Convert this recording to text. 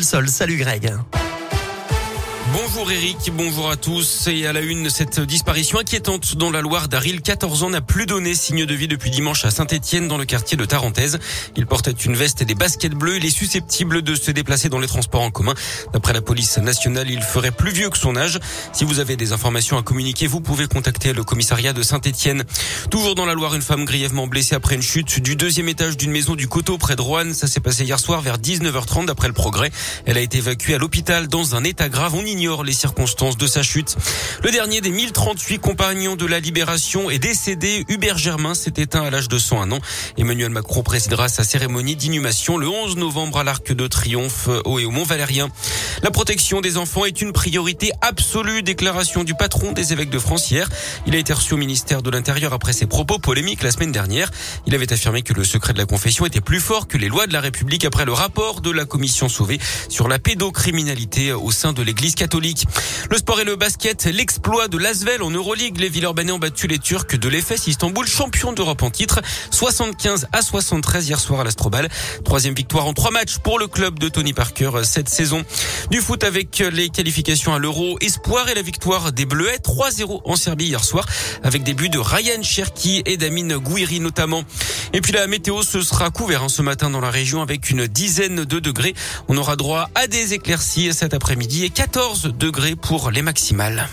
Salut Greg. Bonjour Eric, bonjour à tous. Et à la une, cette disparition inquiétante dans la Loire d'Aril, 14 ans, n'a plus donné signe de vie depuis dimanche à Saint-Etienne dans le quartier de Tarentaise. Il portait une veste et des baskets bleues. Il est susceptible de se déplacer dans les transports en commun. D'après la police nationale, il ferait plus vieux que son âge. Si vous avez des informations à communiquer, vous pouvez contacter le commissariat de Saint-Etienne. Toujours dans la Loire, une femme grièvement blessée après une chute du deuxième étage d'une maison du Coteau près de Roanne. Ça s'est passé hier soir vers 19h30 d'après le progrès. Elle a été évacuée à l'hôpital dans un état grave. Ignore les circonstances de sa chute. Le dernier des 1038 compagnons de la libération est décédé. Hubert Germain s'est éteint à l'âge de 101 ans. Emmanuel Macron présidera sa cérémonie d'inhumation le 11 novembre à l'Arc de Triomphe au et au Mont Valérien. La protection des enfants est une priorité absolue. Déclaration du patron des évêques de France hier. Il a été reçu au ministère de l'Intérieur après ses propos polémiques la semaine dernière. Il avait affirmé que le secret de la confession était plus fort que les lois de la République après le rapport de la commission sauvée sur la pédocriminalité au sein de l'église catholique. Le sport et le basket, l'exploit de l'Asvel en Euroleague. Les Villeurbanais ont battu les Turcs de l'EFS Istanbul, champion d'Europe en titre, 75 à 73 hier soir à l'Astrobal. Troisième victoire en trois matchs pour le club de Tony Parker cette saison. Du foot avec les qualifications à l'Euro, espoir et la victoire des Bleuets, 3-0 en Serbie hier soir, avec des buts de Ryan Cherki et d'Amin Gouiri notamment. Et puis la météo, ce sera couvert hein, ce matin dans la région avec une dizaine de degrés. On aura droit à des éclaircies cet après-midi et 14 degrés pour les maximales.